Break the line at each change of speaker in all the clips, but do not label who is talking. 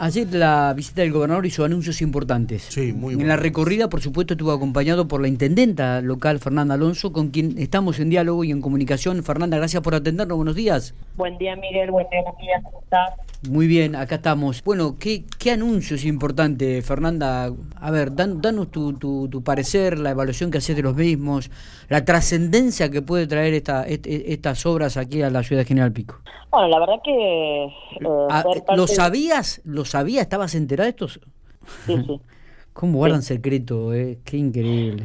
Ayer la visita del gobernador hizo anuncios importantes.
Sí, muy
En la recorrida, por supuesto, estuvo acompañado por la intendenta local, Fernanda Alonso, con quien estamos en diálogo y en comunicación. Fernanda, gracias por atendernos. Buenos días.
Buen día, Miguel. Buen día, Matías. ¿Cómo estás?
Muy bien, acá estamos. Bueno, ¿qué, qué anuncio es importante, Fernanda? A ver, dan, danos tu, tu, tu parecer, la evaluación que haces de los mismos, la trascendencia que puede traer esta, est- estas obras aquí a la ciudad de General Pico.
Bueno, la verdad que... eh,
Ah,
parte
¿Lo sabías? ¿Lo sabías? ¿Estabas enterada de esto?
Sí, sí.
¿Cómo guardan secreto? Eh? Qué increíble.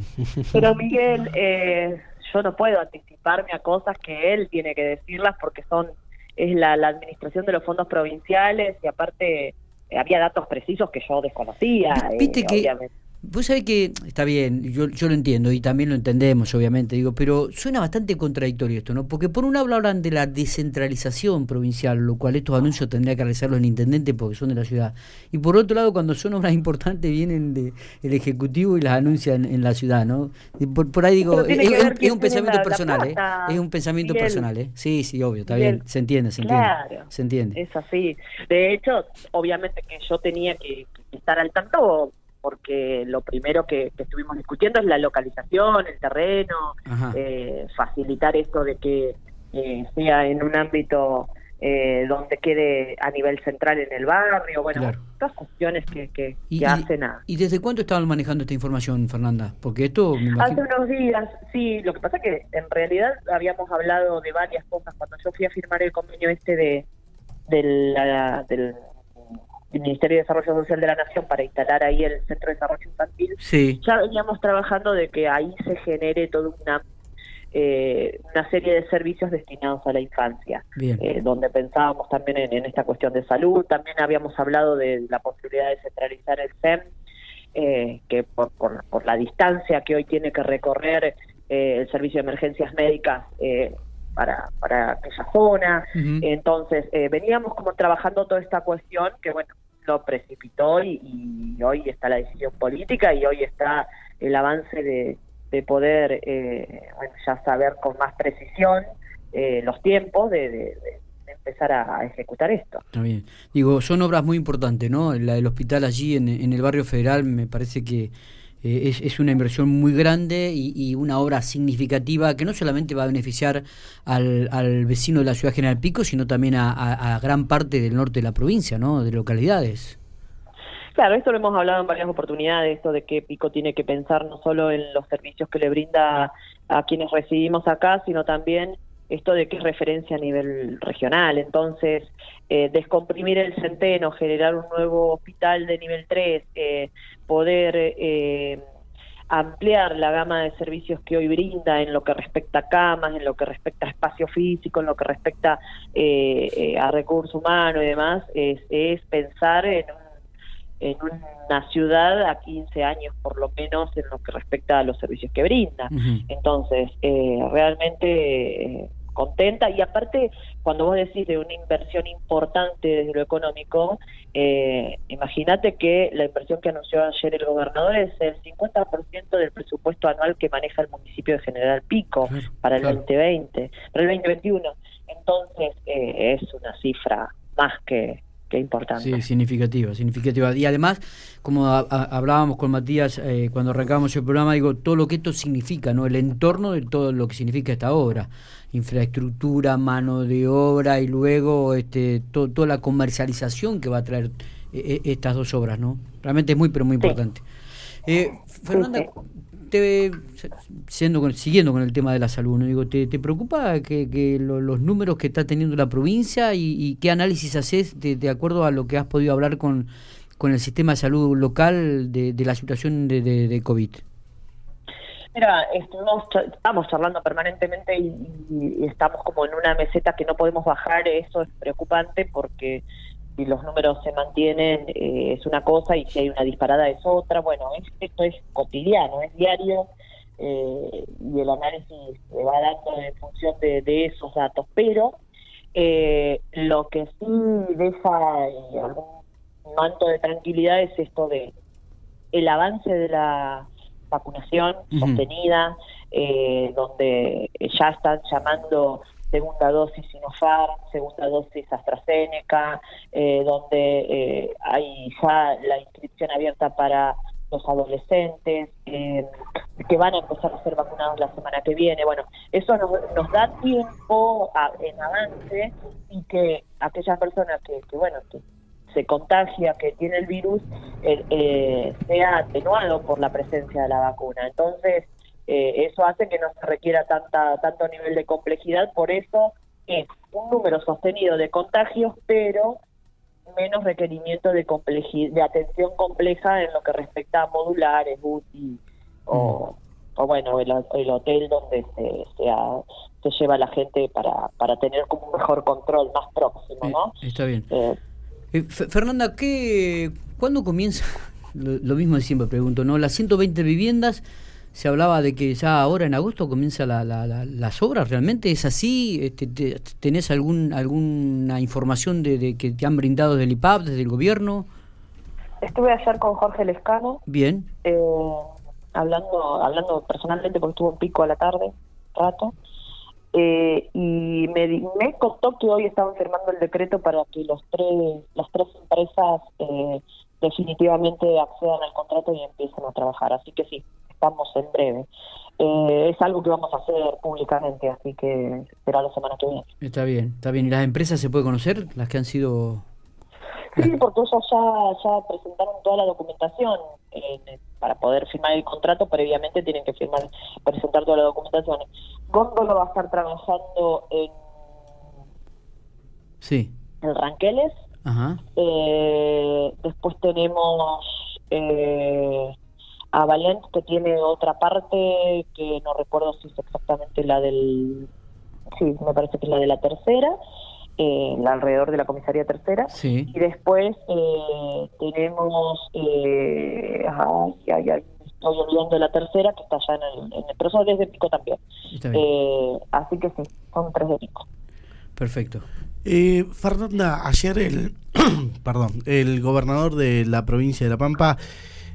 Pero Miguel, eh, yo no puedo anticiparme a cosas que él tiene que decirlas porque son es la, la administración de los fondos provinciales y aparte eh, había datos precisos que yo desconocía. eh,
que
obviamente.
Vos sabés que está bien, yo, yo lo entiendo y también lo entendemos, obviamente, digo, pero suena bastante contradictorio esto, ¿no? Porque por un lado hablan de la descentralización provincial, lo cual estos anuncios tendría que realizarlos el intendente porque son de la ciudad. Y por otro lado, cuando son obras importantes, vienen del Ejecutivo y las anuncian en la ciudad, ¿no? Por, por ahí digo, es, un, es pensamiento
la- la
personal, ¿eh? Es un pensamiento personal, ¿eh? Sí, sí, obvio, está bien, se entiende, se entiende.
Claro.
Se entiende.
Es así. De hecho, obviamente que yo tenía que, que estar al tanto porque lo primero que, que estuvimos discutiendo es la localización, el terreno, eh, facilitar esto de que eh, sea en un ámbito eh, donde quede a nivel central en el barrio, bueno,
Claro.
todas cuestiones que, que,
¿Y,
que hacen a...
¿Y desde cuándo estaban manejando esta información, Fernanda? Porque esto,
Hace unos días, sí, lo que pasa es que en realidad habíamos hablado de varias cosas cuando yo fui a firmar el convenio este de, de la- del Ministerio de Desarrollo Social de la Nación para instalar ahí el Centro de Desarrollo Infantil,
Sí,
ya veníamos trabajando de que ahí se genere toda una eh, una serie de servicios destinados a la infancia, eh, donde pensábamos también en, en esta cuestión de salud, también habíamos hablado de la posibilidad de centralizar el SEM, eh, que por, por, por la distancia que hoy tiene que recorrer eh, el servicio de emergencias médicas eh, para, para aquella zona. Entonces, eh, veníamos como trabajando toda esta cuestión que, bueno, lo precipitó y, hoy está la decisión política y hoy está el avance de, de poder, eh, ya saber con más precisión eh, los tiempos de, de- empezar a, ejecutar esto.
Está bien. Digo, son obras muy importantes, ¿no? La del hospital allí en el barrio federal me parece que eh, es, es una inversión muy grande y, y una obra significativa que no solamente va a beneficiar al, al vecino de la ciudad General Pico, sino también a, gran parte del norte de la provincia, ¿no? De localidades.
Claro, esto lo hemos hablado en varias oportunidades, esto de que Pico tiene que pensar no solo en los servicios que le brinda a quienes residimos acá, sino también esto de que es referencia a nivel regional. Entonces, eh, descomprimir el centeno, generar un nuevo hospital de nivel 3, eh, poder eh, ampliar la gama de servicios que hoy brinda en lo que respecta a camas, en lo que respecta a espacio físico, en lo que respecta eh, eh, a recursos humanos y demás, es, es pensar en un en una ciudad a 15 años por lo menos en lo que respecta a los servicios que brinda. Entonces, eh, realmente eh, contenta y aparte, cuando vos decís de una inversión importante desde lo económico, eh, imagínate que la inversión que anunció ayer el gobernador es el 50% del presupuesto anual que maneja el municipio de General Pico
Claro,
para el
claro.
2020, para el 2021. Entonces, eh, es una cifra más que, que importante.
Sí, significativa, significativa. Y además, como a- a- hablábamos con Matías eh, cuando arrancábamos el programa, digo, todo lo que esto significa, ¿no? El entorno de todo lo que significa esta obra. Infraestructura, mano de obra y luego este, to- toda la comercialización que va a traer eh, eh, estas dos obras, ¿no? Realmente es muy, pero muy
Sí.
Eh, Fernanda, te, siendo con- siguiendo con el tema de la salud, ¿no? digo, ¿te, te preocupa que, que lo- los números que está teniendo la provincia y, y qué análisis haces de, de acuerdo a lo que has podido hablar con, con el sistema de salud local de, de la situación de, de, COVID?
Mira, estuvimos, cha- estamos charlando permanentemente y estamos como en una meseta que no podemos bajar. Eso es preocupante porque si los números se mantienen eh, es una cosa y si hay una disparada es otra. Bueno, es- esto es cotidiano, es diario eh, y el análisis se va dando en función de, de esos datos. Pero eh, lo que sí deja eh, algún manto de tranquilidad es esto de el avance de la vacunación sostenida, eh, donde ya están llamando segunda dosis Sinopharm, segunda dosis AstraZeneca, eh, donde hay ya la inscripción abierta para los adolescentes, que van a empezar a ser vacunados la semana que viene. Bueno, eso nos, da tiempo en avance y que aquellas personas que, que bueno, que se contagia, que tiene el virus, eh, eh, sea atenuado por la presencia de la vacuna. Entonces, eh, eso hace que no se requiera tanta tanto nivel de complejidad, por eso es un número sostenido de contagios, pero menos requerimiento de de atención compleja en lo que respecta a modulares, UTI o, mm. o bueno, el, hotel donde se, se, lleva la gente para, para tener como un mejor control más próximo, ¿no?
está bien. Eh, Fernanda, ¿qué, ¿cuándo comienza? Lo, mismo de siempre pregunto, ¿no? Las 120 viviendas, se hablaba de que ya ahora en agosto comienza la, las obras, ¿realmente es así? Este, ¿Tenés algún, alguna información de, que te han brindado del IPAP, desde el gobierno?
Estuve ayer con Jorge Lescano.
Bien.
Eh, hablando, hablando personalmente porque estuvo en pico a la tarde, rato. Eh, y me, me contó que hoy estaban firmando el decreto para que los tres, las tres empresas eh, definitivamente accedan al contrato y empiecen a trabajar. Así que sí, estamos en breve. Eh, es algo que vamos a hacer públicamente, así que será la semana que viene.
Está bien, está bien. ¿Y las empresas se puede conocer? ¿Las que han sido...?
Sí, porque ellos ya, ya presentaron toda la documentación para poder firmar el contrato, previamente tienen que firmar, presentar toda la documentación. Góndolo va a estar trabajando en
sí.
en Ranqueles. Eh, después tenemos eh, a Valent, que tiene otra parte que no recuerdo si es exactamente la del... Sí, me parece que es la de la tercera. Eh, alrededor de la comisaría tercera.
Sí.
Y después eh, tenemos, eh, ay, ay, estoy olvidando la tercera, que está allá en el, en el pero son desde Pico también. Eh, así que sí, son tres de Pico.
Perfecto.
Eh, Fernanda, ayer el, perdón, el gobernador de la provincia de La Pampa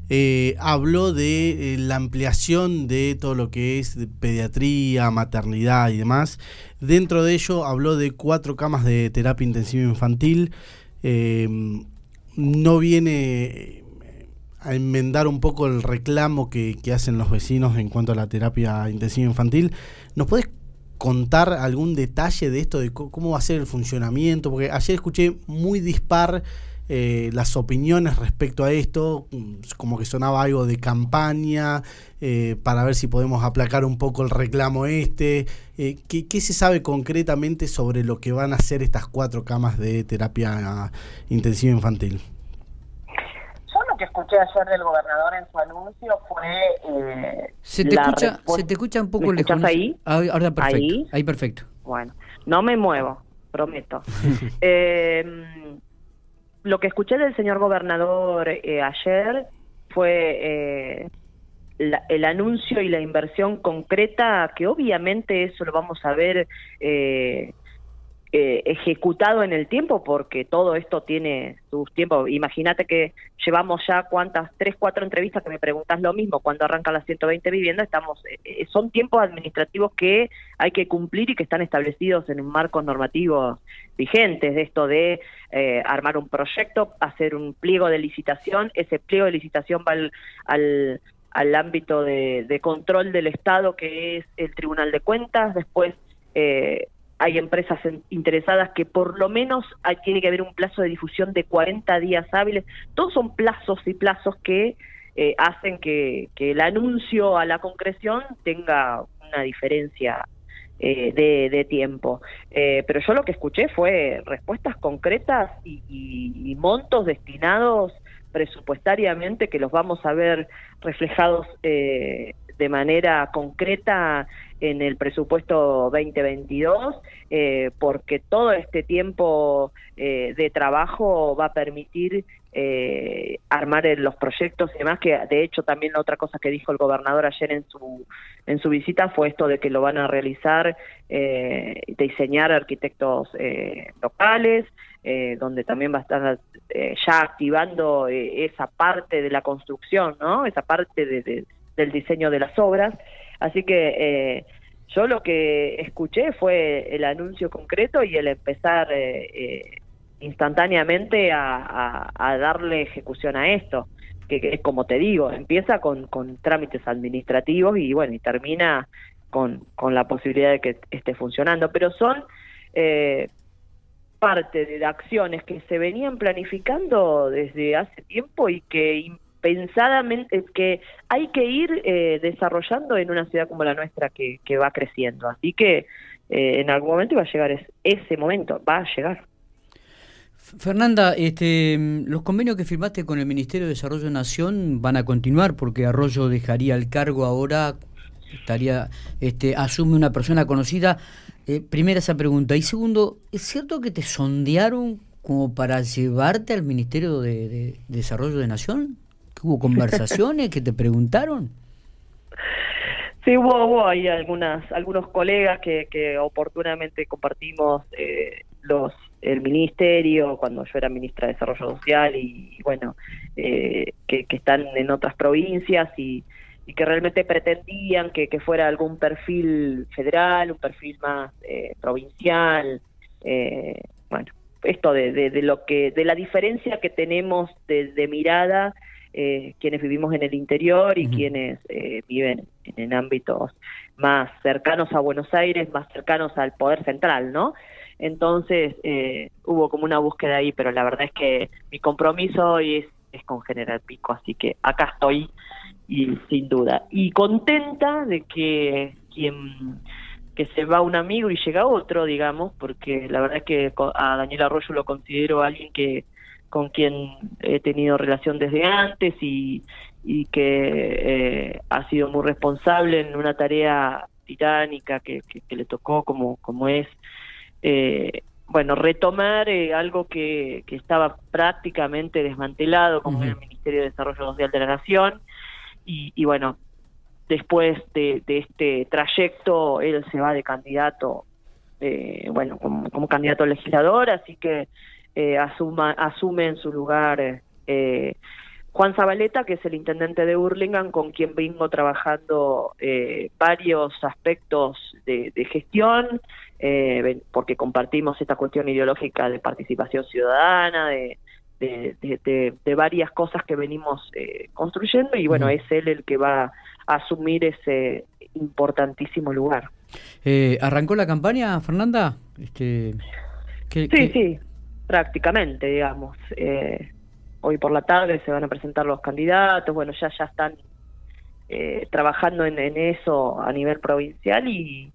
eh, habló de la ampliación de todo lo que es pediatría, maternidad y demás. Dentro de ello habló de cuatro camas de terapia intensiva infantil. no viene a enmendar un poco el reclamo que, hacen los vecinos en cuanto a la terapia intensiva infantil. ¿Nos puedes contar algún detalle de esto, de cómo va a ser el funcionamiento? Porque ayer escuché muy dispar eh, las opiniones respecto a esto, mm, como que sonaba algo de campaña, eh, para ver si podemos aplacar un poco el reclamo este. Eh, ¿qué, ¿qué, se sabe concretamente sobre lo que van a hacer estas cuatro camas de terapia intensiva infantil?
que escuché ayer del gobernador en su anuncio fue...
Eh, se, te escucha, se te escucha un poco lejos.
ahí?
Ah, ahora perfecto. Ahí, perfecto.
Bueno, no me muevo, prometo. eh, lo que escuché del señor gobernador eh, ayer fue eh, el anuncio y la inversión concreta, que obviamente eso lo vamos a ver eh, eh, ejecutado en el tiempo porque todo esto tiene sus tiempos. Imagínate que llevamos ya cuántas, tres, cuatro entrevistas que me preguntas lo mismo cuando arrancan las 120 viviendas, estamos, eh, eh, son tiempos administrativos que hay que cumplir y que están establecidos en un marco normativo vigentes de esto de armar un proyecto, hacer un pliego de licitación, ese pliego de licitación va al, al, ámbito de, de, control del Estado que es el Tribunal de Cuentas, después eh, hay empresas interesadas que por lo menos hay, tiene que haber un plazo de difusión de 40 días hábiles. Todos son plazos y plazos que eh, hacen que, el anuncio a la concreción tenga una diferencia eh, de, tiempo. Eh, pero yo lo que escuché fue respuestas concretas y montos destinados presupuestariamente que los vamos a ver reflejados de manera concreta en el presupuesto 2022, eh, porque todo este tiempo eh, de trabajo va a permitir eh, armar los proyectos y demás, que de hecho también la otra cosa que dijo el gobernador ayer en su, en su visita fue esto de que lo van a realizar, diseñar arquitectos locales, donde también va a estar ya activando esa parte de la construcción, ¿no? esa parte de, del diseño de las obras. Así que yo lo que escuché fue el anuncio concreto y el empezar eh, instantáneamente a, darle ejecución a esto, que, es como te digo, empieza con, con trámites administrativos y bueno, y termina con, con la posibilidad de que esté funcionando, pero son eh, parte de acciones que se venían planificando desde hace tiempo y que pensadamente que hay que ir eh, desarrollando en una ciudad como la nuestra que, va creciendo. Así que eh, en algún momento va a llegar ese momento, va a llegar.
Fernanda, este, los convenios que firmaste con el Ministerio de Desarrollo de Nación van a continuar porque Arroyo dejaría el cargo ahora, estaría, este, asume una persona conocida. Eh, primera esa pregunta. Y segundo, ¿es cierto que te sondearon como para llevarte al Ministerio de, Desarrollo de Nación? ¿Que hubo conversaciones que te preguntaron?
Sí, hubo, hubo ahí algunas, algunos colegas que, que oportunamente compartimos eh, los el ministerio, cuando yo era ministra de Desarrollo Social y, bueno, eh, que, están en otras provincias y, que realmente pretendían que, fuera algún perfil federal, un perfil más eh, provincial, eh, bueno, esto de, de, lo que, de la diferencia que tenemos de, mirada quienes vivimos en el interior y quienes viven en ámbitos más cercanos a Buenos Aires, más cercanos al poder central, ¿no? Entonces eh, hubo como una búsqueda ahí, pero la verdad es que mi compromiso hoy es, es con General Pico, así que acá estoy y sin duda. Y contenta de que quien que se va un amigo y llega otro, digamos, porque la verdad es que a Daniel Arroyo lo considero alguien que con quien he tenido relación desde antes y, y que eh, ha sido muy responsable en una tarea titánica que, que le tocó como, como es eh, bueno, retomar eh, algo que, que, estaba prácticamente desmantelado, como el Ministerio de Desarrollo Social de la Nación, y, bueno, después de, este trayecto, él se va de candidato, eh, bueno, como, como, candidato legislador, así que eh, asuma, asume en su lugar eh, Juan Zabaleta, que es el intendente de Burlingame, con quien vengo trabajando eh, varios aspectos de, gestión, eh, porque compartimos esta cuestión ideológica de participación ciudadana, de, de, varias cosas que venimos eh, construyendo, y bueno, es él el que va a asumir ese importantísimo lugar.
¿Arrancó la campaña, Fernanda?
Este, sí, sí, prácticamente, digamos. Eh, hoy por la tarde se van a presentar los candidatos, bueno, ya ya están eh, trabajando en, eso a nivel provincial y,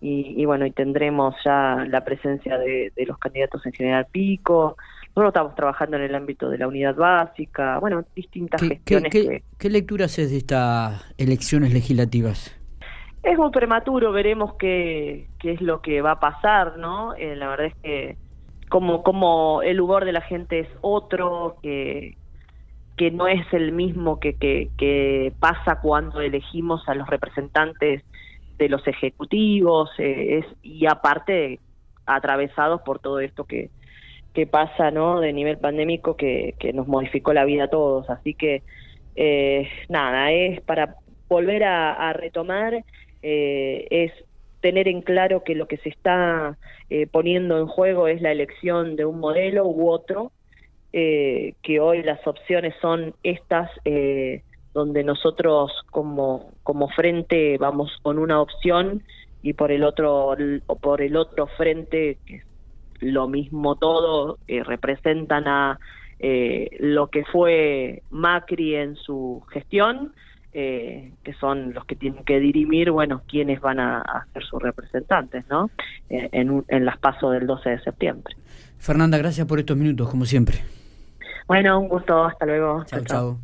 y, bueno, y tendremos ya la presencia de, los candidatos en General Pico. Nosotros estamos trabajando en el ámbito de la unidad básica, bueno, distintas gestiones.
¿qué, qué, lectura haces de estas elecciones legislativas?
Es muy prematuro, veremos qué, qué es lo que va a pasar, ¿no? Eh, la verdad es que como, como el humor de la gente es otro, que, que no es el mismo que, que, pasa cuando elegimos a los representantes de los ejecutivos, eh, es, y aparte atravesados por todo esto que, que pasa ¿no? de nivel pandémico que, que nos modificó la vida a todos. Así que, eh, nada, es para volver a, retomar, eh, es tener en claro que lo que se está eh, poniendo en juego es la elección de un modelo u otro, eh, que hoy las opciones son estas, eh, donde nosotros como, como frente vamos con una opción y por el otro, o por el otro frente, que es lo mismo todo, representan a lo que fue Macri en su gestión, eh, que son los que tienen que dirimir, bueno, quiénes van a, ser sus representantes, ¿no? Eh, en, en las pasos del 12 de septiembre.
Fernanda, gracias por estos minutos, como siempre.
Bueno, un gusto, hasta luego.
chao. chao.